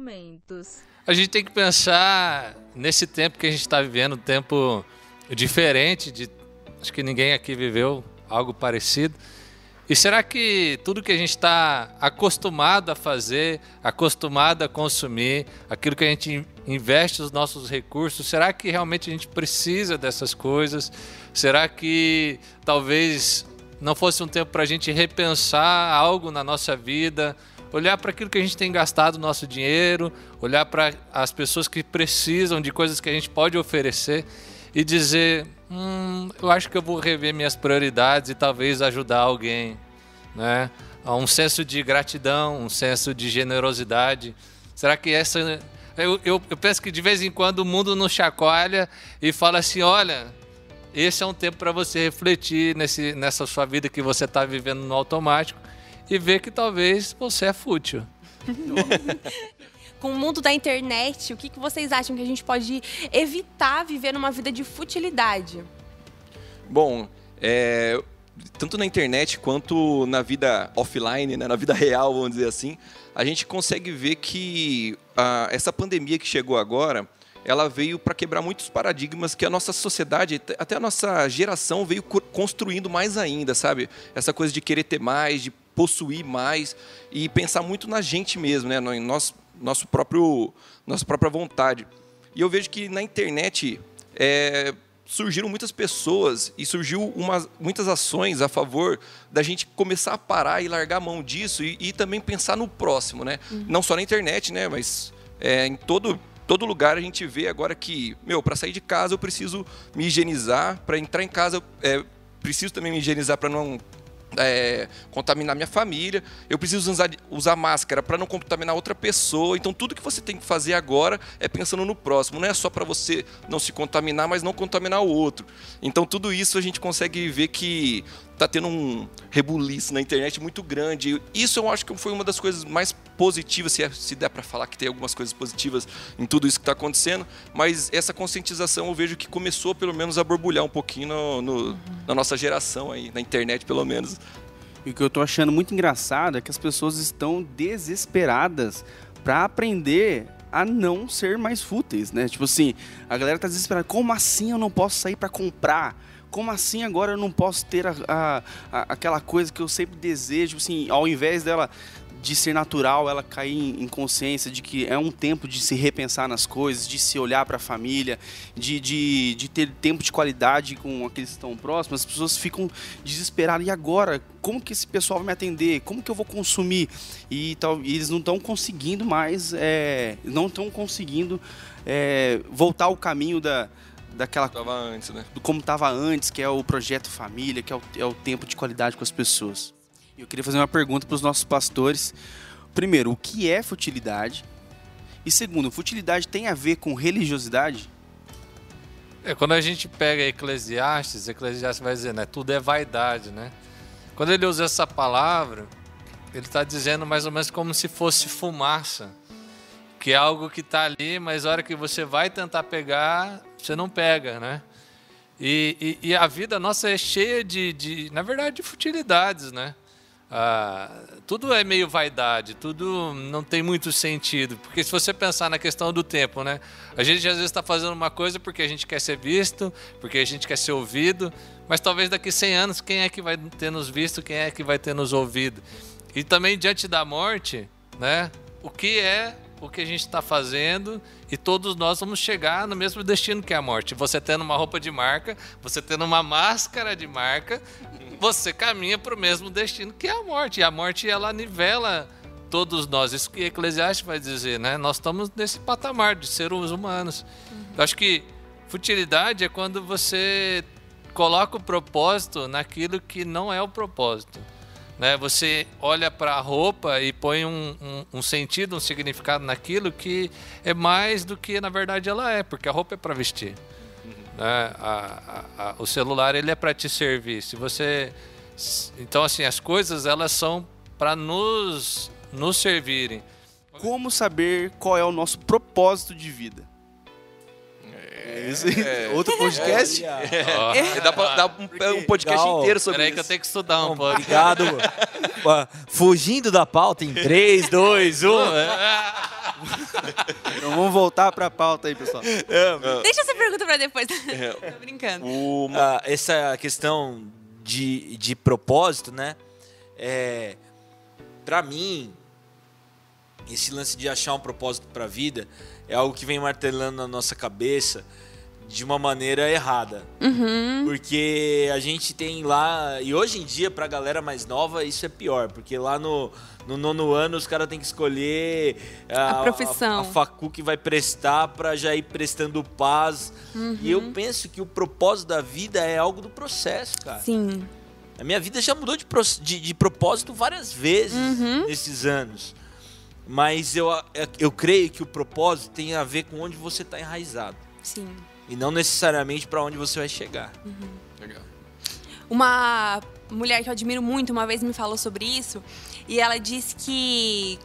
momentos. A gente tem que pensar nesse tempo que a gente está vivendo, um tempo diferente de. Acho que ninguém aqui viveu algo parecido. E será que tudo que a gente está acostumado a fazer, acostumado a consumir, aquilo que a gente investe os nossos recursos, será que realmente a gente precisa dessas coisas? Será que talvez não fosse um tempo para a gente repensar algo na nossa vida, olhar para aquilo que a gente tem gastado o nosso dinheiro, olhar para as pessoas que precisam de coisas que a gente pode oferecer e dizer: hum, eu acho que eu vou rever minhas prioridades e talvez ajudar alguém, né? Um senso de gratidão, um senso de generosidade. Será que essa. Eu, eu, eu penso que de vez em quando o mundo nos chacoalha e fala assim: olha, esse é um tempo para você refletir nesse, nessa sua vida que você está vivendo no automático e ver que talvez você é fútil. Com o mundo da internet, o que, que vocês acham que a gente pode evitar viver uma vida de futilidade? Bom, é, tanto na internet quanto na vida offline, né, na vida real, vamos dizer assim, a gente consegue ver que a, essa pandemia que chegou agora, ela veio para quebrar muitos paradigmas que a nossa sociedade, até a nossa geração veio construindo mais ainda, sabe? Essa coisa de querer ter mais, de possuir mais e pensar muito na gente mesmo, né? Em nosso, nosso próprio, nossa própria vontade. E eu vejo que na internet é, surgiram muitas pessoas e surgiu uma, muitas ações a favor da gente começar a parar e largar a mão disso e, e também pensar no próximo, né? Uhum. Não só na internet, né? Mas é, em todo todo lugar a gente vê agora que, meu, para sair de casa eu preciso me higienizar, para entrar em casa eu é, preciso também me higienizar para não é, contaminar minha família, eu preciso usar, usar máscara para não contaminar outra pessoa. Então, tudo que você tem que fazer agora é pensando no próximo, não é só para você não se contaminar, mas não contaminar o outro. Então, tudo isso a gente consegue ver que está tendo um rebuliço na internet muito grande. Isso eu acho que foi uma das coisas mais positivas, se, é, se der para falar que tem algumas coisas positivas em tudo isso que está acontecendo, mas essa conscientização eu vejo que começou pelo menos a borbulhar um pouquinho no, no, uhum. na nossa geração aí, na internet pelo menos. E o que eu estou achando muito engraçado é que as pessoas estão desesperadas para aprender a não ser mais fúteis, né? Tipo assim, a galera tá desesperada. Como assim eu não posso sair para comprar? Como assim agora eu não posso ter a, a, a, aquela coisa que eu sempre desejo, assim, ao invés dela de ser natural, ela cair em consciência de que é um tempo de se repensar nas coisas, de se olhar para a família, de, de, de ter tempo de qualidade com aqueles que estão próximos, as pessoas ficam desesperadas. E agora? Como que esse pessoal vai me atender? Como que eu vou consumir? E, tal, e eles não estão conseguindo mais, é, não estão conseguindo é, voltar ao caminho da, daquela tava antes, né? do como estava antes, que é o projeto família, que é o, é o tempo de qualidade com as pessoas. Eu queria fazer uma pergunta para os nossos pastores. Primeiro, o que é futilidade? E segundo, futilidade tem a ver com religiosidade? É, quando a gente pega Eclesiastes, Eclesiastes vai dizer, né, tudo é vaidade, né? Quando ele usa essa palavra, ele está dizendo mais ou menos como se fosse fumaça que é algo que está ali, mas a hora que você vai tentar pegar, você não pega, né? E, e, e a vida nossa é cheia de, de, na verdade, de futilidades, né? Ah, tudo é meio vaidade, tudo não tem muito sentido. Porque se você pensar na questão do tempo, né? A gente às vezes está fazendo uma coisa porque a gente quer ser visto, porque a gente quer ser ouvido, mas talvez daqui 100 anos quem é que vai ter nos visto, quem é que vai ter nos ouvido? E também diante da morte, né? O que é o que a gente está fazendo e todos nós vamos chegar no mesmo destino que é a morte. Você tendo uma roupa de marca, você tendo uma máscara de marca, você caminha para o mesmo destino que é a morte. E a morte ela nivela todos nós. Isso que Eclesiastes vai dizer, né? Nós estamos nesse patamar de seres humanos. Uhum. Eu acho que futilidade é quando você coloca o propósito naquilo que não é o propósito. Né? Você olha para a roupa e põe um, um, um, sentido, um significado naquilo que é mais do que na verdade ela é, porque a roupa é para vestir. Né? A, a, a, o celular ele é para te servir. Se você, então assim as coisas elas são para nos nos servirem. Como saber qual é o nosso propósito de vida? É, é, Outro podcast? É. Dá pra dar um, um podcast Legal. inteiro sobre Peraí isso. que eu tenho que estudar um pouco. Obrigado. Fugindo da pauta em 3, 2, 1. então vamos voltar para a pauta aí, pessoal. É, Deixa essa pergunta para depois. É, Tô brincando. Ah, essa questão de, de propósito, né? É, para mim, esse lance de achar um propósito para a vida é algo que vem martelando na nossa cabeça de uma maneira errada. Uhum. Porque a gente tem lá. E hoje em dia, pra galera mais nova, isso é pior. Porque lá no, no nono ano, os caras têm que escolher a, a profissão. A, a, facu que vai prestar pra já ir prestando paz. Uhum. E eu penso que o propósito da vida é algo do processo, cara. Sim. A minha vida já mudou de, de, de propósito várias vezes uhum. nesses anos. Mas eu, eu creio que o propósito tem a ver com onde você está enraizado. Sim. E não necessariamente para onde você vai chegar. Uhum. Legal. Uma mulher que eu admiro muito uma vez me falou sobre isso e ela disse que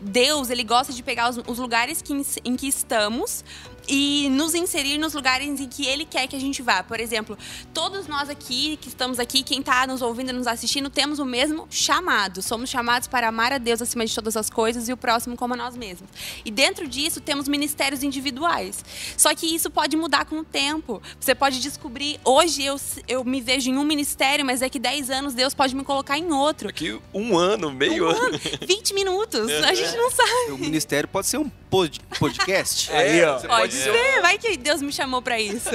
Deus ele gosta de pegar os, os lugares que, em que estamos e nos inserir nos lugares em que ele quer que a gente vá. Por exemplo, todos nós aqui que estamos aqui, quem está nos ouvindo e nos assistindo, temos o mesmo chamado. Somos chamados para amar a Deus acima de todas as coisas e o próximo como a nós mesmos. E dentro disso temos ministérios individuais. Só que isso pode mudar com o tempo. Você pode descobrir, hoje eu, eu me vejo em um ministério, mas daqui 10 anos Deus pode me colocar em outro. Daqui um ano, meio um ano. ano. 20 minutos. A gente não sabe. O ministério pode ser um podcast. Aí, ó. Pode ser, vai que Deus me chamou para isso.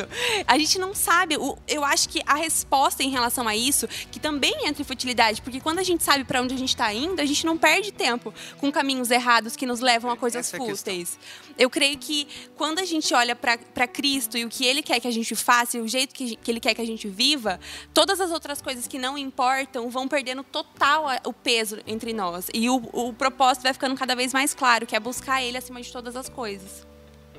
A gente não sabe. Eu acho que a resposta em relação a isso, que também entra em futilidade, porque quando a gente sabe para onde a gente está indo, a gente não perde tempo com caminhos errados que nos levam a coisas Essa é a fúteis. Eu creio que quando a gente olha para Cristo e o que Ele quer que a gente faça e o jeito que, que Ele quer que a gente viva, todas as outras coisas que não importam vão perdendo total o peso entre nós. E o, o propósito vai ficando cada vez mais claro, que é buscar Ele acima de todas as coisas.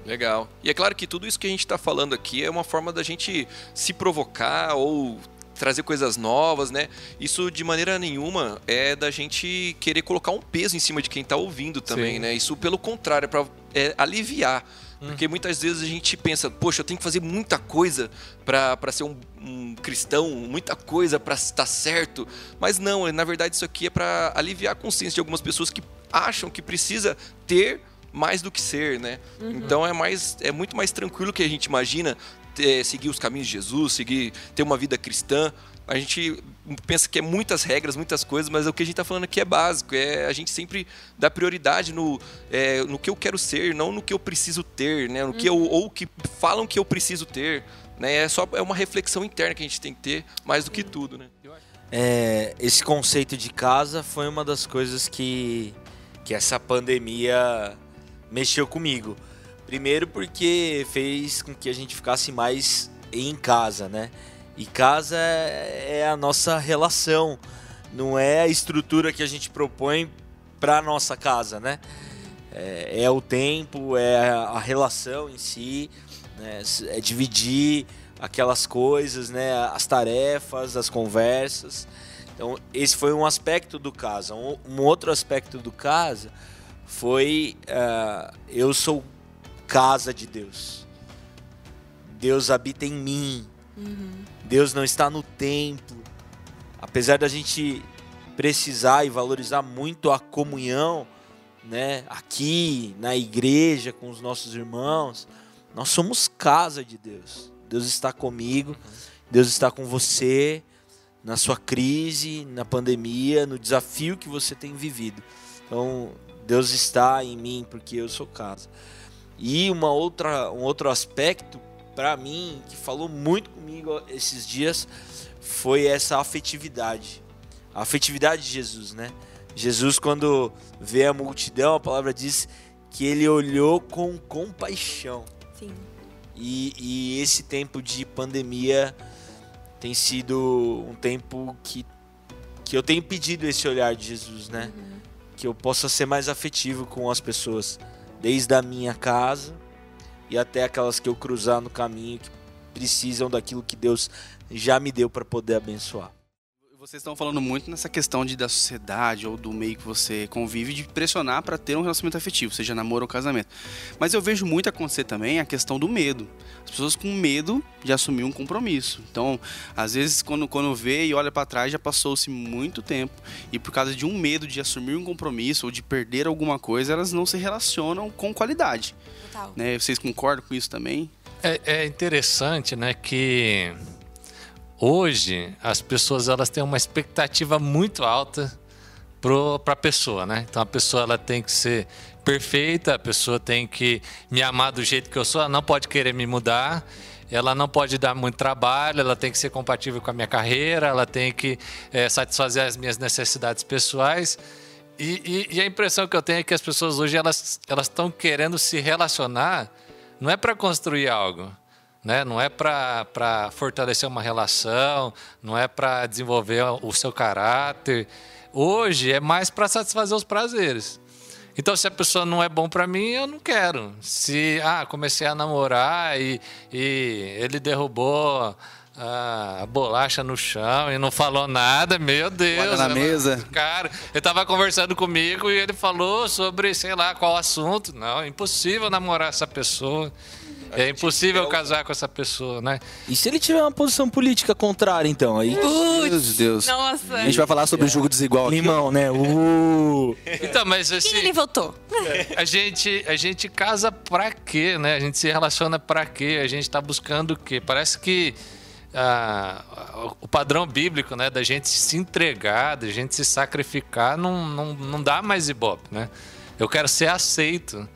Legal. E é claro que tudo isso que a gente está falando aqui é uma forma da gente se provocar ou trazer coisas novas, né? Isso de maneira nenhuma é da gente querer colocar um peso em cima de quem está ouvindo também, Sim. né? Isso pelo contrário, é para é, aliviar. Porque muitas vezes a gente pensa, poxa, eu tenho que fazer muita coisa para ser um, um cristão, muita coisa para estar certo. Mas não, na verdade isso aqui é para aliviar a consciência de algumas pessoas que acham que precisa ter mais do que ser, né? Então é mais é muito mais tranquilo que a gente imagina ter- seguir os caminhos de Jesus, seguir ter uma vida cristã. A gente pensa que é muitas regras, muitas coisas, mas o que a gente está falando aqui é básico. É a gente sempre dá prioridade no, é, no que eu quero ser, não no que eu preciso ter, né? No que eu, ou o que falam que eu preciso ter. Né? É só é uma reflexão interna que a gente tem que ter mais do que tudo, né? É, esse conceito de casa foi uma das coisas que, que essa pandemia mexeu comigo. Primeiro porque fez com que a gente ficasse mais em casa, né? E casa é é a nossa relação, não é a estrutura que a gente propõe para nossa casa, né? É, é o tempo, é a relação em si, né? é dividir aquelas coisas, né? As tarefas, as conversas. Então, esse foi um aspecto do casa. Um, um outro aspecto do casa foi ah, eu sou casa de Deus. Deus habita em mim. Deus não está no templo. Apesar da gente precisar e valorizar muito a comunhão, né, aqui na igreja com os nossos irmãos, nós somos casa de Deus. Deus está comigo, Deus está com você na sua crise, na pandemia, no desafio que você tem vivido. Então, Deus está em mim porque eu sou casa. E uma outra, um outro aspecto para mim que falou muito comigo esses dias foi essa afetividade. A afetividade de Jesus, né? Jesus quando vê a multidão, a palavra diz que ele olhou com compaixão. Sim. E, e esse tempo de pandemia tem sido um tempo que, que eu tenho pedido esse olhar de Jesus, né? Que eu possa ser mais afetivo com as pessoas, desde a minha casa e até aquelas que eu cruzar no caminho que precisam daquilo que Deus já me deu para poder abençoar. Vocês estão falando muito nessa questão de da sociedade ou do meio que você convive de pressionar para ter um relacionamento afetivo, seja namoro ou casamento. Mas eu vejo muito acontecer também a questão do medo. As pessoas com medo de assumir um compromisso. Então, às vezes quando quando vê e olha para trás já passou-se muito tempo e por causa de um medo de assumir um compromisso ou de perder alguma coisa, elas não se relacionam com qualidade. Total. Né? Vocês concordam com isso também? É, é interessante, né, que hoje as pessoas elas têm uma expectativa muito alta para a pessoa, né? Então a pessoa ela tem que ser perfeita, a pessoa tem que me amar do jeito que eu sou, ela não pode querer me mudar, ela não pode dar muito trabalho, ela tem que ser compatível com a minha carreira, ela tem que é, satisfazer as minhas necessidades pessoais. E, e, e, a impressão que eu tenho é que as pessoas hoje elas elas estão querendo se relacionar, não é para construir algo, né? Não é para fortalecer uma relação, não é para desenvolver o seu caráter. Hoje é mais para satisfazer os prazeres. Então, se a pessoa não é bom para mim, eu não quero. Se ah, comecei a namorar e, e ele derrubou a bolacha no chão e não falou nada, meu Deus. Olha na mesa. Cara, ele tava conversando comigo e ele falou sobre, sei lá, qual assunto. Não, é impossível namorar essa pessoa. É impossível casar com essa pessoa, né? E se ele tiver uma posição política contrária, então? Aí. Deus, Deus. Nossa. A gente vai falar sobre o jogo desigual aqui. Limão, né? Uh. Então, mas assim. Quem ele votou? A gente, a gente casa pra quê, né? A gente se relaciona pra quê? A gente tá buscando o quê? Parece que ah, o padrão bíblico, né, da gente se entregar, da gente se sacrificar, não, não, não dá mais ibope, né? Eu quero ser aceito.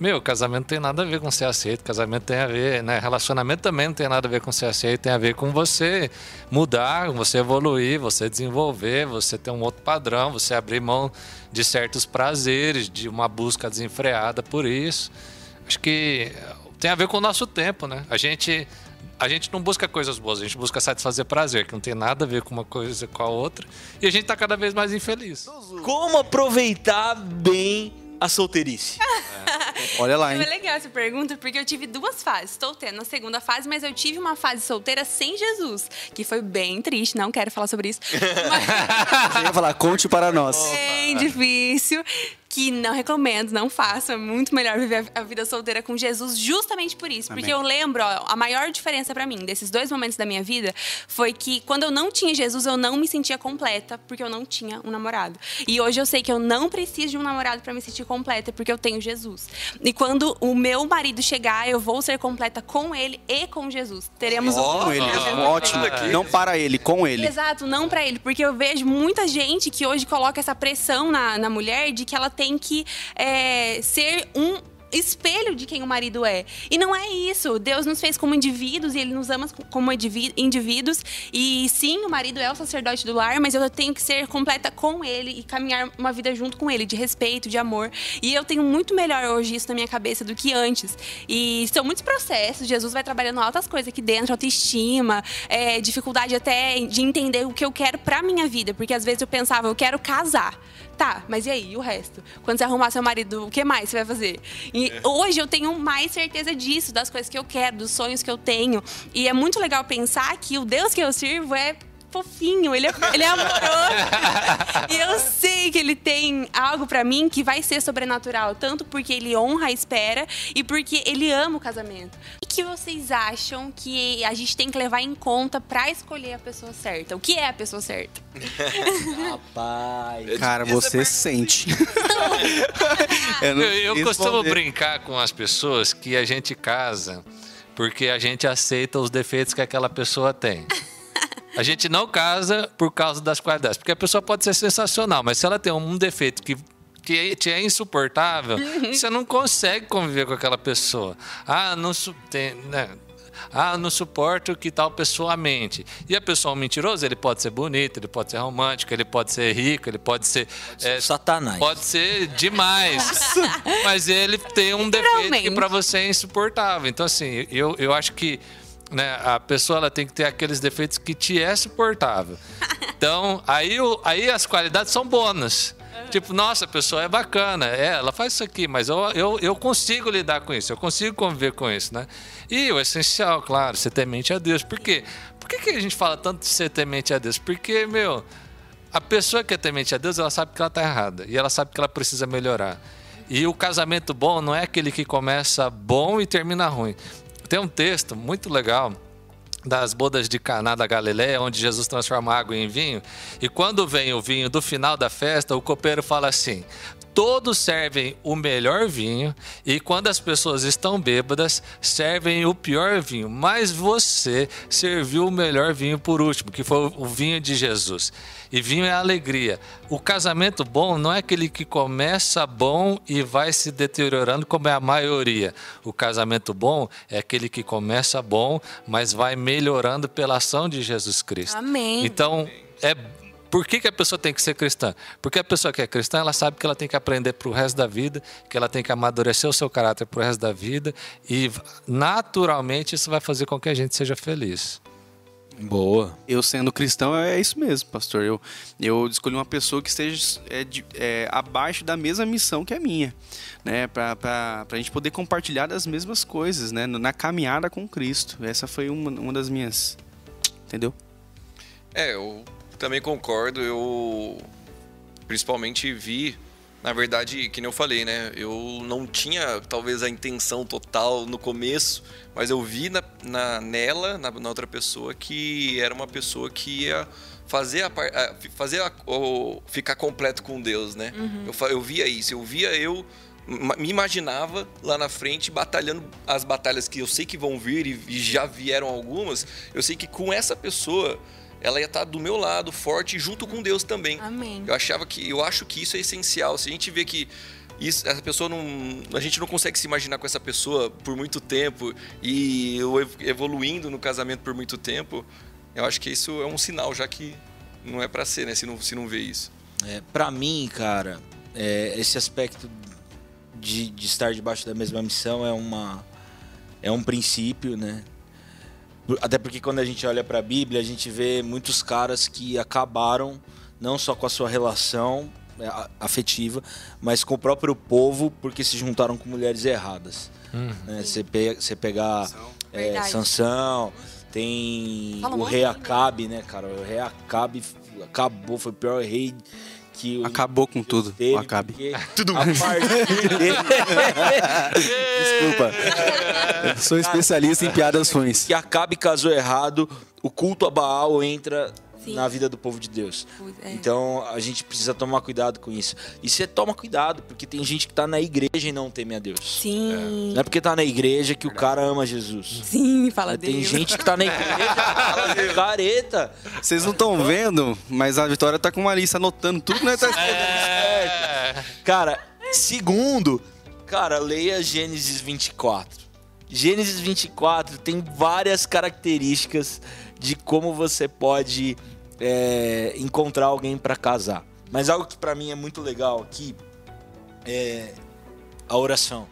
Meu, casamento tem nada a ver com ser aceito, casamento tem a ver, né? Relacionamento também não tem nada a ver com ser aceito, tem a ver com você mudar, você evoluir, você desenvolver, você ter um outro padrão, você abrir mão de certos prazeres, de uma busca desenfreada por isso. Acho que tem a ver com o nosso tempo, né? A gente a gente não busca coisas boas, a gente busca satisfazer prazer, que não tem nada a ver com uma coisa com a outra, e a gente está cada vez mais infeliz. Como aproveitar bem a solteirice? Olha lá, hein? Foi legal essa pergunta, porque eu tive duas fases. Estou tendo a segunda fase, mas eu tive uma fase solteira sem Jesus, que foi bem triste, não quero falar sobre isso. Mas Você ia falar, conte para nós. bem difícil. Que não recomendo, não façam. É muito melhor viver a vida solteira com Jesus justamente por isso. Porque Amém. eu lembro, ó, a maior diferença pra mim desses dois momentos da minha vida foi que quando eu não tinha Jesus, eu não me sentia completa, porque eu não tinha um namorado. E hoje eu sei que eu não preciso de um namorado pra me sentir completa, porque eu tenho Jesus. E quando o meu marido chegar, eu vou ser completa com ele e com Jesus. Teremos um Com ele. Ótimo. Não para ele, com ele. Exato, não pra ele, porque eu vejo muita gente que hoje coloca essa pressão na, na mulher de que ela tem que é, ser um espelho de quem o marido é. E não é isso. Deus nos fez como indivíduos e ele nos ama como indiví- indivíduos. E sim, o marido é o sacerdote do lar, mas eu tenho que ser completa com ele e caminhar uma vida junto com ele, de respeito, de amor. E eu tenho muito melhor hoje isso na minha cabeça do que antes. E são muitos processos. Jesus vai trabalhando altas coisas aqui dentro, autoestima, é, dificuldade até de entender o que eu quero pra minha vida. Porque às vezes eu pensava, eu quero casar. Tá, mas e aí, e o resto? Quando você arrumar seu marido, o que mais você vai fazer? E hoje eu tenho mais certeza disso, das coisas que eu quero, dos sonhos que eu tenho. E é muito legal pensar que o Deus que eu sirvo é fofinho, ele é, ele é amoroso. e eu sei que ele tem algo pra mim que vai ser sobrenatural, tanto porque ele honra a espera e porque ele ama o casamento. O que vocês acham que a gente tem que levar em conta pra escolher a pessoa certa? O que é a pessoa certa? Rapaz. Cara, você sente. Eu, não Eu, eu costumo brincar com as pessoas que a gente casa porque a gente aceita os defeitos que aquela pessoa tem. A gente não casa por causa das qualidades, porque a pessoa pode ser sensacional, mas se ela tem um defeito que que te é insuportável, você não consegue conviver com aquela pessoa. Ah, não su- tem, né? Ah, não suporto que tal pessoa mente. E a pessoa é mentiroso, ele pode ser bonito, ele pode ser romântico, ele pode ser rico, ele pode ser é, Satanás. Pode ser demais. mas ele tem um defeito que para você é insuportável. Então, assim, eu, eu acho que né, a pessoa ela tem que ter aqueles defeitos que te é suportável. Então, aí, aí as qualidades são bônus. Tipo, nossa, a pessoa é bacana, é, ela faz isso aqui, mas eu, eu, eu consigo lidar com isso, eu consigo conviver com isso, né? E o essencial, claro, você ter mente a Deus. Por quê? Por que, que a gente fala tanto de ser temente a Deus? Porque, meu, a pessoa que é temente a Deus, ela sabe que ela está errada e ela sabe que ela precisa melhorar. E o casamento bom não é aquele que começa bom e termina ruim. Tem um texto muito legal das bodas de Caná da Galileia, onde Jesus transforma água em vinho. E quando vem o vinho do final da festa, o copeiro fala assim: todos servem o melhor vinho e quando as pessoas estão bêbadas, servem o pior vinho. Mas você serviu o melhor vinho por último, que foi o vinho de Jesus. E vinho é alegria. O casamento bom não é aquele que começa bom e vai se deteriorando, como é a maioria. O casamento bom é aquele que começa bom, mas vai melhorando pela ação de Jesus Cristo. Amém. Então, é por que, que a pessoa tem que ser cristã? Porque a pessoa que é cristã, ela sabe que ela tem que aprender para o resto da vida, que ela tem que amadurecer o seu caráter para o resto da vida e, naturalmente, isso vai fazer com que a gente seja feliz. Boa. Eu sendo cristão é isso mesmo, pastor. Eu, eu escolhi uma pessoa que esteja é, de- é, abaixo da mesma missão que a minha, né? Para a gente poder compartilhar das mesmas coisas, né? Na caminhada com Cristo. Essa foi uma, uma das minhas. Entendeu? É, eu também concordo. Eu principalmente vi, na verdade, que nem eu falei, né? Eu não tinha talvez a intenção total no começo, mas eu vi na, na- nela, na, na outra pessoa, que era uma pessoa que ia fazer a, fazer a- o- ficar completo com Deus, né? Eu, fa- eu via isso, eu via eu me imaginava lá na frente batalhando as batalhas que eu sei que vão vir e já vieram algumas. Eu sei que com essa pessoa ela ia estar do meu lado, forte, junto com Deus também. Amém. Eu achava que, eu acho que isso é essencial. Se a gente vê que isso, essa pessoa não, a gente não consegue se imaginar com essa pessoa por muito tempo e eu ev- evoluindo no casamento por muito tempo, eu acho que isso é um sinal já que não é pra ser, né? Se não, se não vê isso. É, para mim, cara, é, esse aspecto de, de estar debaixo da mesma missão é uma é um princípio, né? Até porque quando a gente olha para a Bíblia, a gente vê muitos caras que acabaram não só com a sua relação é, afetiva, mas com o próprio povo porque se juntaram com mulheres erradas. né? Você, pe- você pegar é. Sansão, tem Fala o rei Acabe, né, cara? O rei Acabe acabou, foi o pior rei que o Acabou com tudo, teve, o Acabe. A partir dele, Desculpa. Eu sou especialista em piadas ruins. que Acabe casou errado, o culto a Baal entra Sim. na vida do povo de Deus. É. Então a gente precisa tomar cuidado com isso. E você toma cuidado, porque tem gente que tá na igreja e não teme a Deus. Sim. Não é porque tá na igreja que o cara ama Jesus. Sim, fala Tem Deus. gente que tá na igreja, fala careta. Vocês não estão vendo, mas a Vitória tá com uma lista anotando tudo nós tá. É. Cara, segundo, cara, leia Gênesis 24. Gênesis 24 tem várias características de como você pode é, encontrar alguém pra casar. Mas algo que pra mim é muito legal aqui é a oração.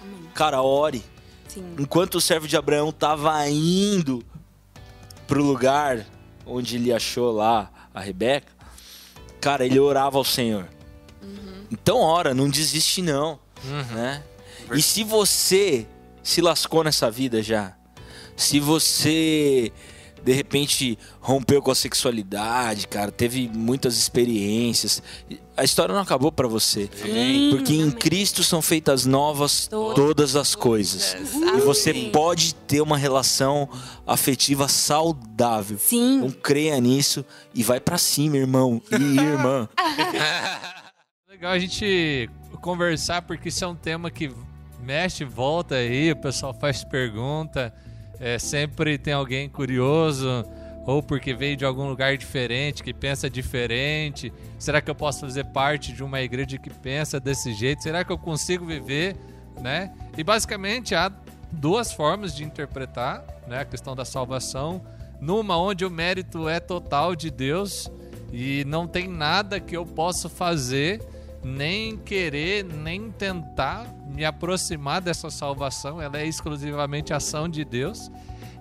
Amém. Cara, ore. Sim. Enquanto o servo de Abraão tava indo pro lugar onde ele achou lá a Rebeca, cara, ele orava ao Senhor. Então ora, não desiste não, né? E se você se lascou nessa vida já, se você de repente rompeu com a sexualidade, cara, teve muitas experiências, a história não acabou pra você. Sim, Porque em. Cristo são feitas novas Todas. todas as coisas. E você pode ter uma relação afetiva saudável. Sim. Então creia nisso e vai pra cima, irmão e irmã. Legal a gente conversar, porque isso é um tema que mexe e volta aí, o pessoal faz pergunta, é, sempre tem alguém curioso, ou porque veio de algum lugar diferente, que pensa diferente. Será que eu posso fazer parte de uma igreja que pensa desse jeito? Será que eu consigo viver, né? E basicamente há duas formas de interpretar né, a questão da salvação. Numa onde o mérito é total de Deus e não tem nada que eu possa fazer, nem querer, nem tentar me aproximar dessa salvação. Ela é exclusivamente ação de Deus.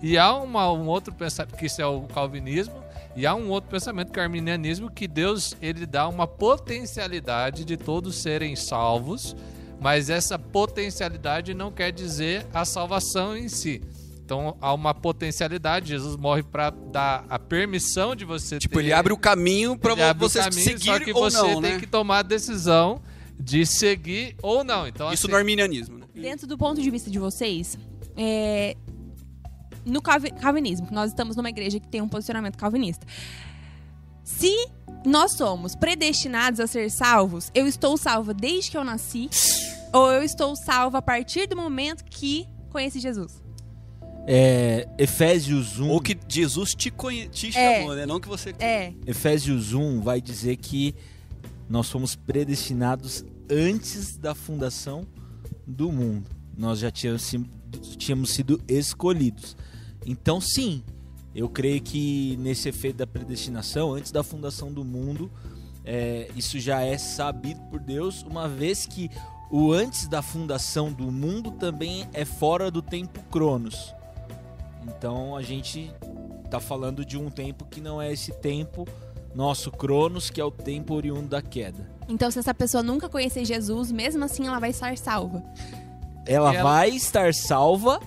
E há uma, um outro pensamento, que isso é o calvinismo, e há um outro pensamento que é o arminianismo, que Deus ele dá uma potencialidade de todos serem salvos, mas essa potencialidade não quer dizer a salvação em si. Então há uma potencialidade. Jesus morre para dar a permissão de você Tipo, ter... ele abre o caminho o você caminho, seguir só que ou você não, tem né? que tomar a decisão de seguir ou não. Então, Isso assim, no arminianismo, né? Dentro do ponto de vista de vocês, é, no calvi- calvinismo, nós estamos numa igreja que tem um posicionamento calvinista. Se nós somos predestinados a ser salvos, eu estou salva desde que eu nasci, ou eu estou salva a partir do momento que conheci Jesus? É, Efésios 1. Ou que Jesus te, conhe... te É. chamou, né? Não que você... É, Efésios 1 vai dizer que nós fomos predestinados antes da fundação do mundo. Nós já tínhamos sido escolhidos. Então, sim, eu creio que nesse efeito da predestinação, antes da fundação do mundo, é, isso já é sabido por Deus, uma vez que o antes da fundação do mundo também é fora do tempo Cronos. Então a gente tá falando de um tempo que não é esse tempo nosso Cronos, que é o tempo oriundo da queda. então se essa pessoa nunca conhecer Jesus, mesmo assim ela vai estar salva. Ela, ela- vai estar salva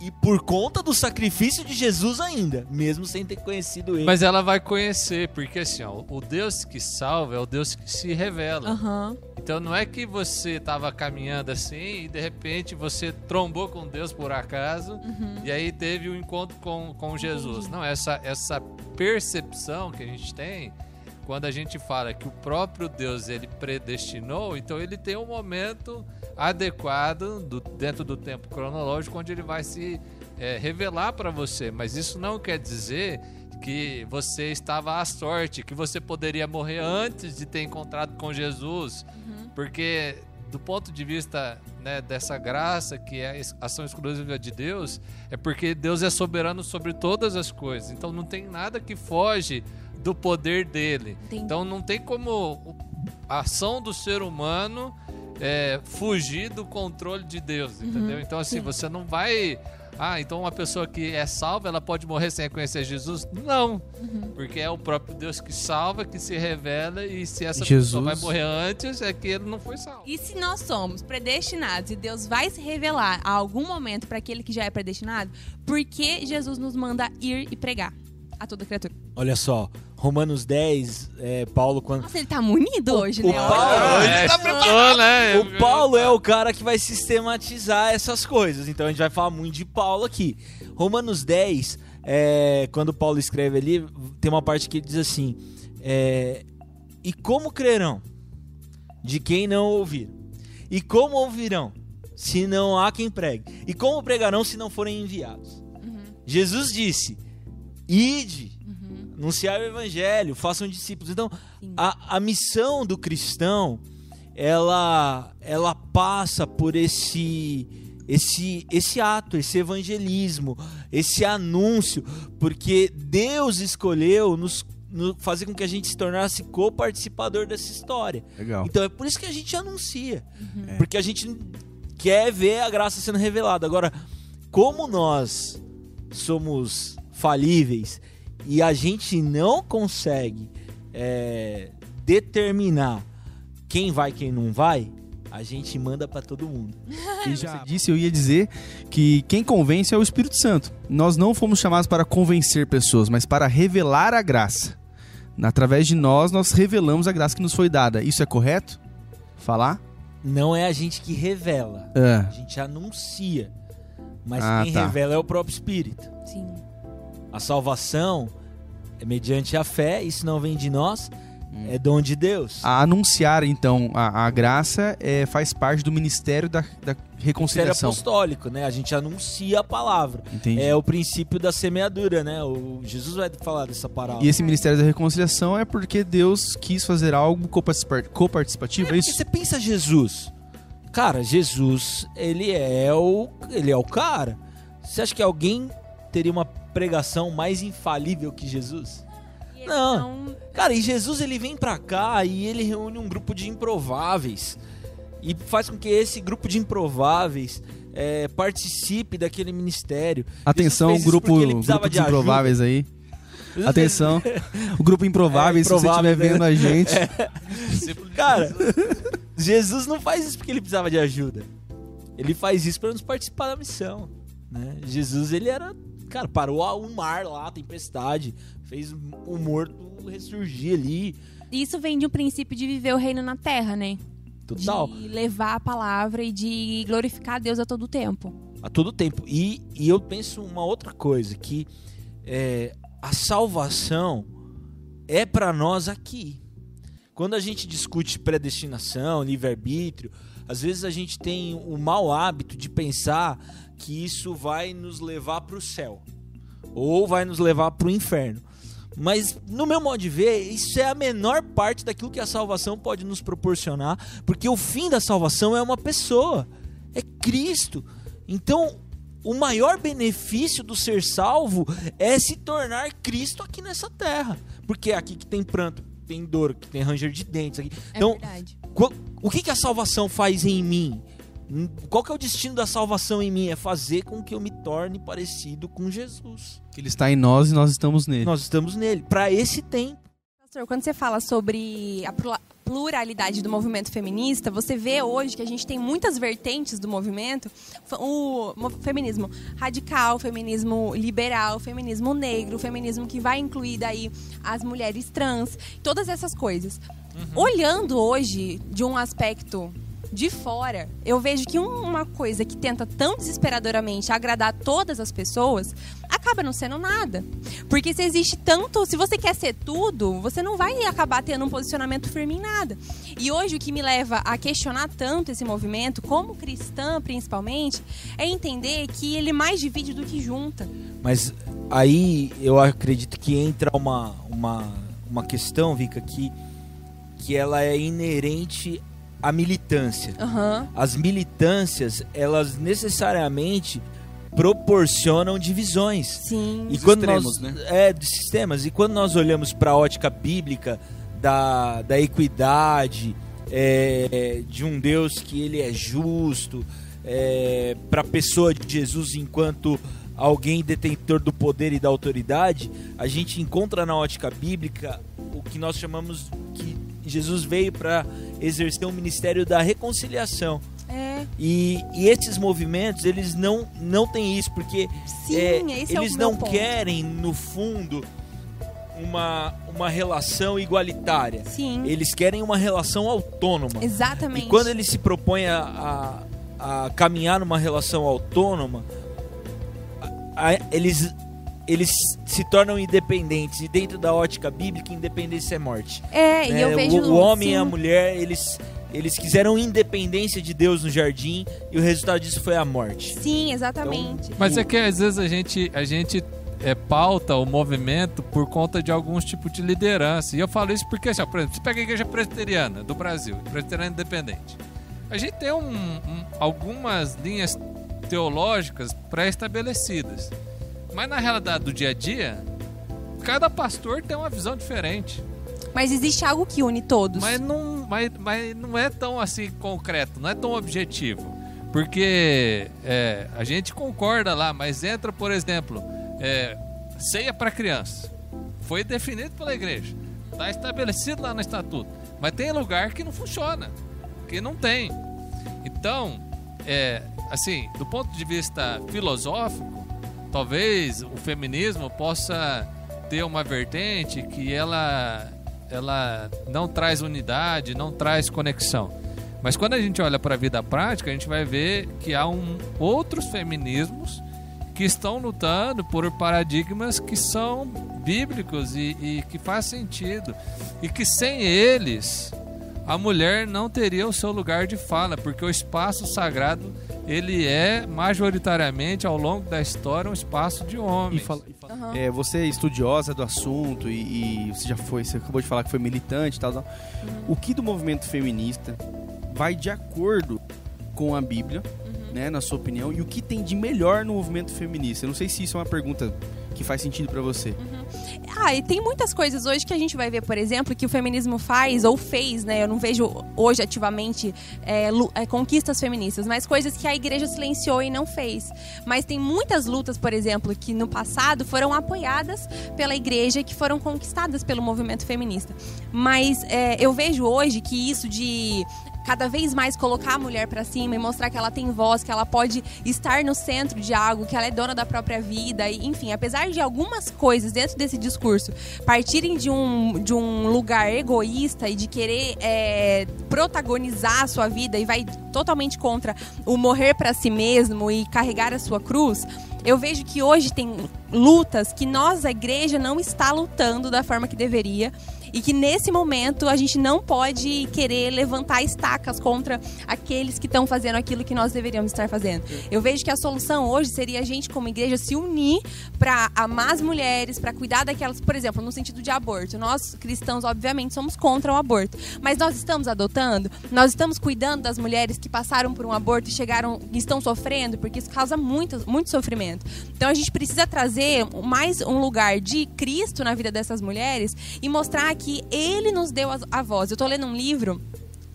e por conta do sacrifício de Jesus ainda, mesmo sem ter conhecido ele. Mas ela vai conhecer, porque assim, ó, o Deus que salva é o Deus que se revela. Aham. Então não é que você estava caminhando assim e de repente você trombou com Deus por acaso e aí teve um encontro com, com Jesus. Não, essa, essa percepção que a gente tem quando a gente fala que o próprio Deus ele predestinou, então ele tem um momento adequado do- dentro do tempo cronológico onde ele vai se é, revelar para você. Mas isso não quer dizer que você estava à sorte, que você poderia morrer antes de ter encontrado com Jesus, porque do ponto de vista né, dessa graça que é a ação exclusiva de Deus, é porque Deus é soberano sobre todas as coisas. Então não tem nada que foge do poder dele. Entendi. Então não tem como a ação do ser humano é, fugir do controle de Deus, entendeu? Então assim, sim. você não vai ah, então uma pessoa que é salva, ela pode morrer sem reconhecer Jesus? Não. Porque é o próprio Deus que salva, que se revela, e se essa pessoa Jesus- vai morrer antes, é que ele não foi salvo. E se nós somos predestinados e Deus vai se revelar a algum momento para aquele que já é predestinado, por que Jesus nos manda ir e pregar a toda criatura? Olha só, Romanos 10, é, Paulo quando Nossa, ele tá munido hoje, o né? Paulo- É, estudou, né? O Paulo é o cara que vai sistematizar essas coisas. Então a gente vai falar muito de Paulo aqui. Romanos 10, é, quando Paulo escreve ali, tem uma parte que diz assim: é, E como crerão de quem não ouvir? E como ouvirão se não há quem pregue? E como pregarão se não forem enviados? Jesus disse: Ide, anunciar o evangelho, façam discípulos. Então, a, a missão do cristão, ela, ela passa por esse, esse, esse ato, esse evangelismo, esse anúncio, porque Deus escolheu nos, no- fazer com que a gente se tornasse co-participador dessa história. Legal. Então é por isso que a gente anuncia. Porque a gente quer ver a graça sendo revelada. Agora, como nós somos falíveis e a gente não consegue é, determinar quem vai e quem não vai, a gente manda pra todo mundo. E já disse, eu ia dizer que quem convence é o Espírito Santo. Nós não fomos chamados para convencer pessoas, mas para revelar a graça. Através de nós, nós revelamos a graça que nos foi dada. Isso é correto? Falar? Não é a gente que revela, É. a gente anuncia. Mas Ah, quem tá. revela é o próprio Espírito. Sim. A salvação é mediante a fé, isso não vem de nós, é dom de Deus. A anunciar, então, a, a graça é, faz parte do ministério da, da Ministério reconciliação. apostólico, né? A gente anuncia a palavra. Entendi. É o princípio da semeadura, né? O Jesus vai falar dessa parábola. E esse ministério da reconciliação é porque Deus quis fazer algo coparticipa- coparticipativo, é, porque isso? você pensa Jesus. Cara, Jesus, ele é o ele é o cara. Você acha que alguém teria uma pregação mais infalível que Jesus? Não. Cara, e Jesus ele vem pra cá e ele reúne um grupo de improváveis e faz com que esse grupo de improváveis é, participe daquele ministério. Atenção, grupo, grupo de dos improváveis aí. Jesus Atenção, o grupo improvável, É, se você estiver improvável, vendo a gente. Cara, Jesus não faz isso porque ele precisava de ajuda. Ele faz isso para nos participar da missão. Né? Jesus, ele era. Cara, parou o mar lá, a tempestade, fez o morto ressurgir ali. Isso vem de um princípio de viver o reino na terra, né? Total. De levar a palavra e de glorificar a Deus a todo tempo. a todo tempo. E, e eu penso uma outra coisa, que é, a salvação é para nós aqui. Quando a gente discute predestinação, livre-arbítrio, às vezes a gente tem o mau hábito de pensar que isso vai nos levar para o céu ou vai nos levar para o inferno. Mas, no meu modo de ver, isso é a menor parte daquilo que a salvação pode nos proporcionar, porque o fim da salvação é uma pessoa, é Cristo. Então, o maior benefício do ser salvo é se tornar Cristo aqui nessa terra, porque é aqui que tem pranto, tem dor, que tem ranger de dentes. Aqui. É Então, verdade. qual- o que, que a salvação faz em mim? Qual que é o destino da salvação em mim? É fazer com que eu me torne parecido com Jesus. Que ele está em nós e nós estamos nele. Nós estamos nele, para esse tempo. Pastor, quando você fala sobre a plura- pluralidade do movimento feminista, você vê hoje que a gente tem muitas vertentes do movimento. O mo- feminismo radical, o feminismo liberal, o feminismo negro, o feminismo que vai incluir daí as mulheres trans, todas essas coisas. Olhando hoje de um aspecto de fora, eu vejo que um- uma coisa que tenta tão desesperadoramente agradar todas as pessoas acaba não sendo nada. Porque se existe tanto, se você quer ser tudo, você não vai acabar tendo um posicionamento firme em nada. E hoje o que me leva a questionar tanto esse movimento, como cristã principalmente, é entender que ele mais divide do que junta. Mas aí eu acredito que entra uma, uma, uma questão, Vika, que, que ela é inerente à militância. Aham. As militâncias, elas necessariamente proporcionam divisões. Sim. E Os quando extremos, nós, né? É, de sistemas. E quando nós olhamos para a ótica bíblica da, da equidade, é, de um Deus que ele é justo, para a pessoa de Jesus enquanto alguém detentor do poder e da autoridade, a gente encontra na ótica bíblica o que nós chamamos que Jesus veio para exercer o ministério da reconciliação. É, E, e esses movimentos, eles não, não têm isso, porque sim, é, é eles meu não ponto. querem, no fundo, uma, uma relação igualitária. Sim, Eles querem uma relação autônoma. exatamente. E quando eles se propõem a, a, a caminhar numa relação autônoma, a- eles, eles se tornam independentes. E dentro da ótica bíblica, independência é morte. É, e né? eu vejo o, o homem e a sim. mulher, eles, eles quiseram independência de Deus no jardim, e o resultado disso foi a morte. Sim, exatamente. Mas é que às vezes a gente, a gente é, pauta o movimento por conta de alguns tipos de liderança. E eu falo isso porque, assim, ó, por exemplo, você pega a igreja presbiteriana do Brasil, presbiteriana independente. A gente tem um- um- algumas linhas teológicas pré-estabelecidas. Mas na realidade do dia a dia, cada pastor tem uma visão diferente. Mas existe algo que une todos. Mas não, mas, mas não é tão assim concreto, não é tão objetivo. Porque é, a gente concorda lá, mas entra, por exemplo, é, ceia para criança. Foi definido pela igreja. Está estabelecido lá no estatuto. Mas tem lugar que não funciona, que não tem. Então, é, assim, do ponto de vista filosófico, talvez o feminismo possa ter uma vertente que ela ela não traz unidade, não traz conexão. Mas quando a gente olha para a vida prática, a gente vai ver que há um, outros feminismos que estão lutando por paradigmas que são bíblicos e, e que faz sentido. E que sem eles, a mulher não teria o seu lugar de fala, porque o espaço sagrado ele é majoritariamente ao longo da história um espaço de E homens. fala- e fala- Aham. é, você é estudiosa do assunto e, e você já foi, você acabou de falar que foi militante e tal, tal. O que do movimento feminista vai de acordo com a Bíblia, né, na sua opinião, e o que tem de melhor no movimento feminista? Eu não sei se isso é uma pergunta que faz sentido pra você. Ah, e tem muitas coisas hoje que a gente vai ver, por exemplo, que o feminismo faz ou fez, né? Eu não vejo hoje ativamente é, é, conquistas feministas, mas coisas que a igreja silenciou e não fez. Mas tem muitas lutas, por exemplo, que no passado foram apoiadas pela igreja e que foram conquistadas pelo movimento feminista. Mas é, eu vejo hoje que isso de cada vez mais colocar a mulher pra cima e mostrar que ela tem voz, que ela pode estar no centro de algo, que ela é dona da própria vida, e, enfim, apesar de algumas coisas dentro desse discurso partirem de um, de um lugar egoísta e de querer é, protagonizar a sua vida e vai totalmente contra o morrer pra si mesmo e carregar a sua cruz, eu vejo que hoje tem lutas que nós, a igreja, não está lutando da forma que deveria e que nesse momento a gente não pode querer levantar estacas contra aqueles que estão fazendo aquilo que nós deveríamos estar fazendo. Eu vejo que a solução hoje seria a gente, como igreja, se unir para amar as mulheres, para cuidar daquelas, por exemplo, no sentido de aborto. Nós cristãos, obviamente, somos contra o aborto, mas nós estamos adotando, nós estamos cuidando das mulheres que passaram por um aborto e chegaram, estão sofrendo, porque isso causa muito, muito sofrimento. Então a gente precisa trazer mais um lugar de Cristo na vida dessas mulheres e mostrar que Ele nos deu a, voz. Eu estou lendo um livro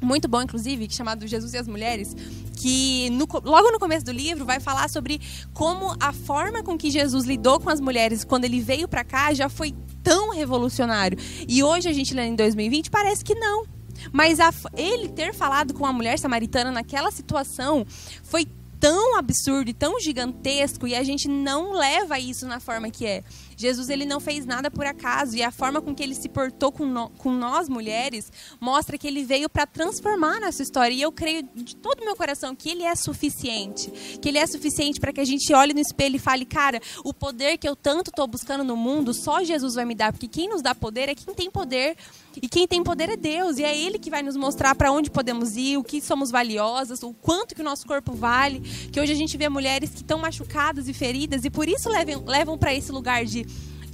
muito bom, inclusive, chamado Jesus e as Mulheres, que no, logo no começo do livro vai falar sobre como a forma com que Jesus lidou com as mulheres quando ele veio para cá já foi tão revolucionário. E hoje a gente lendo em 2020 parece que não. Mas a, ele ter falado com a mulher samaritana naquela situação foi tão absurdo e tão gigantesco e a gente não leva isso na forma que é. Jesus ele não fez nada por acaso. E a forma com que ele se portou com, no, com nós mulheres mostra que ele veio para transformar nossa história. E eu creio de todo o meu coração que ele é suficiente, que ele é suficiente para que a gente olhe no espelho e fale, cara, o poder que eu tanto estou buscando no mundo só Jesus vai me dar, porque quem nos dá poder é quem tem poder. E quem tem poder é Deus. E é Ele que vai nos mostrar para onde podemos ir, o que somos valiosas, o quanto que o nosso corpo vale, que hoje a gente vê mulheres que estão machucadas e feridas e por isso levam, levam para esse lugar de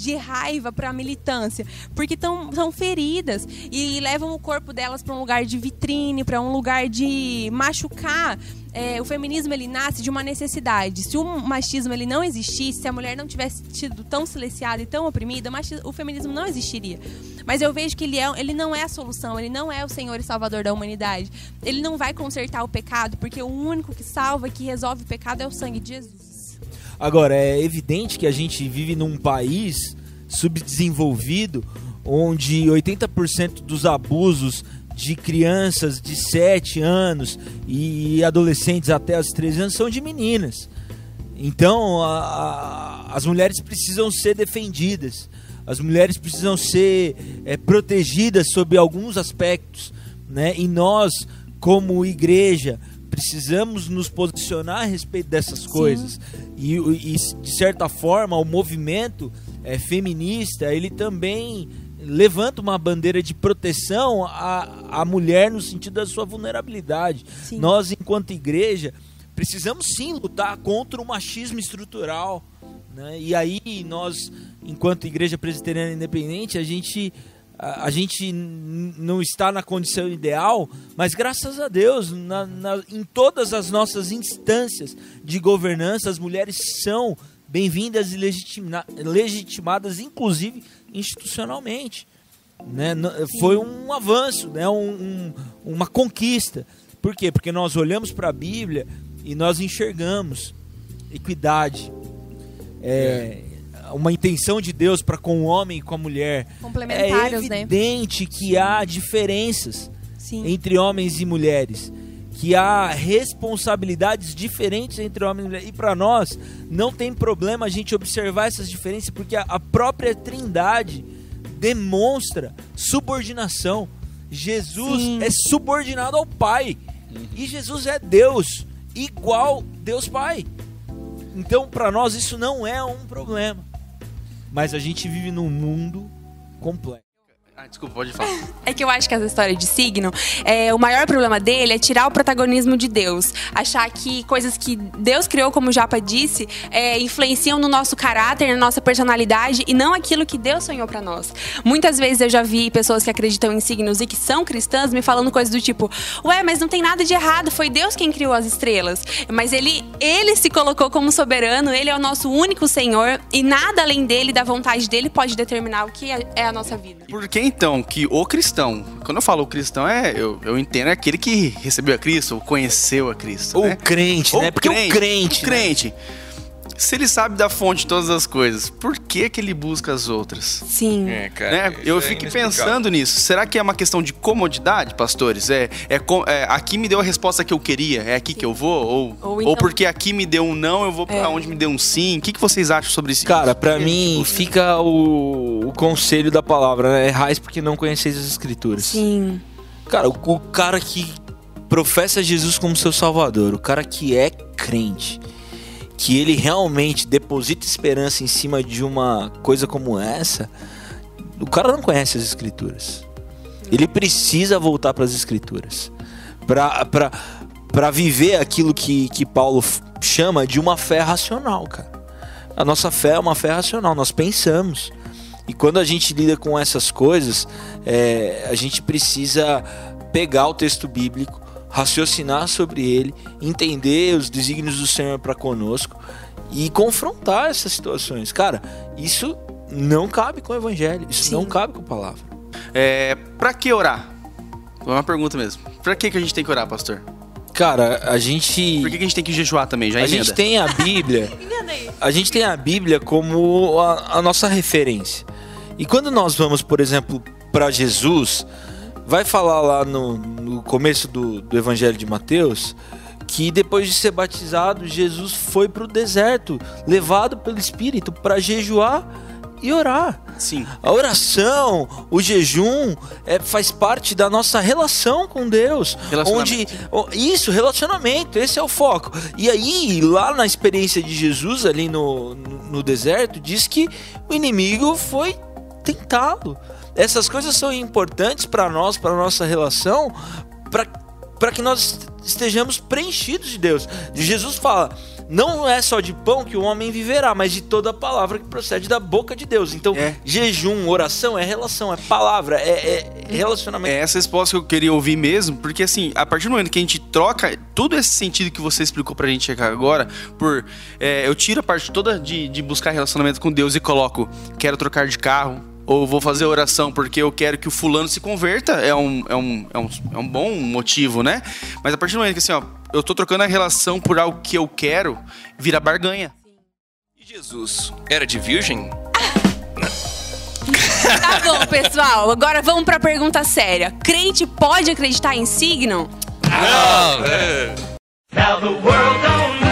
de raiva para a militância, porque tão, são feridas e levam o corpo delas para um lugar de vitrine, para um lugar de machucar. É, o feminismo ele nasce de uma necessidade. Se o machismo ele não existisse, se a mulher não tivesse sido tão silenciada e tão oprimida, o feminismo não existiria. Mas eu vejo que ele, é, ele não é a solução, ele não é o Senhor e Salvador da humanidade. Ele não vai consertar o pecado, porque o único que salva, que resolve o pecado é o sangue de Jesus. Agora, é evidente que a gente vive num país subdesenvolvido onde 80% dos abusos de crianças de 7 anos e adolescentes até os 13 anos são de meninas. Então, a, a, as mulheres precisam ser defendidas, as mulheres precisam ser é, protegidas sob alguns aspectos, né? E nós, como igreja, precisamos nos posicionar a respeito dessas coisas. E, e, de certa forma, o movimento é, feminista ele também levanta uma bandeira de proteção à, à mulher no sentido da sua vulnerabilidade. Sim. Nós, enquanto igreja, precisamos sim lutar contra o machismo estrutural. Né? E aí, nós, enquanto igreja presbiteriana independente, a gente a, a gente não está na condição ideal, mas graças a Deus, na, na, em todas as nossas instâncias de governança, as mulheres são bem-vindas e legitima, legitimadas, inclusive institucionalmente. Né? Foi um avanço, né? Um, um, uma conquista. Por quê? Porque nós olhamos para a Bíblia e nós enxergamos equidade. É, é uma intenção de Deus para com o homem e com a mulher. é né? evidente né? que há diferenças Sim. entre homens e mulheres, que há responsabilidades diferentes entre homens e mulheres. E para nós não tem problema a gente observar essas diferenças, porque a, a própria Trindade demonstra subordinação. Jesus Sim. é subordinado ao Pai. E Jesus é Deus, igual Deus Pai. Então, para nós, isso não é um problema. Mas a gente vive num mundo complexo. Ah, desculpa, pode falar. É que eu acho que essa história de signo, é, o maior problema dele é tirar o protagonismo de Deus. Achar que coisas que Deus criou, como o Japa disse, é, influenciam no nosso caráter, na nossa personalidade e não aquilo que Deus sonhou para nós. Muitas vezes eu já vi pessoas que acreditam em signos e que são cristãs me falando coisas do tipo: Ué, mas não tem nada de errado, foi Deus quem criou as estrelas. Mas ele, ele se colocou como soberano, ele é o nosso único Senhor e nada além dele, da vontade dele, pode determinar o que é, é a nossa vida. Por que então que o cristão, quando eu falo o cristão, é, eu, eu entendo é aquele que recebeu a Cristo, ou conheceu a Cristo. Ou né? crente, ou né? Porque crente, o crente. O crente. Né? Se ele sabe da fonte de todas as coisas, por que que ele busca as outras? Sim. É, cara. Né? Eu é fico pensando nisso. Será que é uma questão de comodidade, pastores? É, é, é, aqui me deu a resposta que eu queria, é aqui que eu vou? Ou, Ou ou, então- porque aqui me deu um não, eu vou pra É. onde me deu um sim? O que, que vocês acham sobre isso? Cara, pra mim fica o, o conselho da palavra, né? Errais porque não conheceis as escrituras. Sim. Cara, o, o cara que professa Jesus como seu salvador, o cara que é crente, que ele realmente deposita esperança em cima de uma coisa como essa, o cara não conhece as escrituras. Ele precisa voltar para as escrituras. Pra viver aquilo que, que Paulo chama de uma fé racional, cara. A nossa fé é uma fé racional, nós pensamos. E quando a gente lida com essas coisas, é, a gente precisa pegar o texto bíblico, raciocinar sobre ele, entender os desígnios do Senhor para conosco e confrontar essas situações. Cara, isso não cabe com o evangelho, isso Sim. não cabe com a palavra. É, pra que orar? É uma pergunta mesmo. Pra que, que a gente tem que orar, pastor? Cara, a gente Por que, que a gente tem que jejuar também? Já a emenda. gente tem a Bíblia, a gente tem a Bíblia como a, a nossa referência. E quando nós vamos, por exemplo, para Jesus, vai falar lá no, no começo do, do Evangelho de Mateus que depois de ser batizado, Jesus foi para o deserto, levado pelo Espírito para jejuar e orar. Sim. A oração, o jejum, é, faz parte da nossa relação com Deus. Onde, isso, relacionamento, esse é o foco. E aí, lá na experiência de Jesus, ali no, no, no deserto, diz que o inimigo foi tentá-lo. Essas coisas são importantes para nós, para nossa relação, para que nós estejamos preenchidos de Deus. Jesus fala: não é só de pão que o homem viverá, mas de toda palavra que procede da boca de Deus. Então, É. jejum, oração é relação, é palavra, é, é relacionamento. É essa resposta que eu queria ouvir mesmo, porque assim, a partir do momento que a gente troca todo esse sentido que você explicou pra gente agora, por é, eu tiro a parte toda de, de buscar relacionamento com Deus e coloco, quero trocar de carro, ou vou fazer oração porque eu quero que o fulano se converta, é um, é um, é um, é um bom motivo, né? Mas a partir do momento que assim, ó, eu tô trocando a relação por algo que eu quero, vira barganha. E Jesus era de virgem? Tá bom, pessoal. Agora vamos pra pergunta séria. Crente pode acreditar em signo? Não, É. Now the world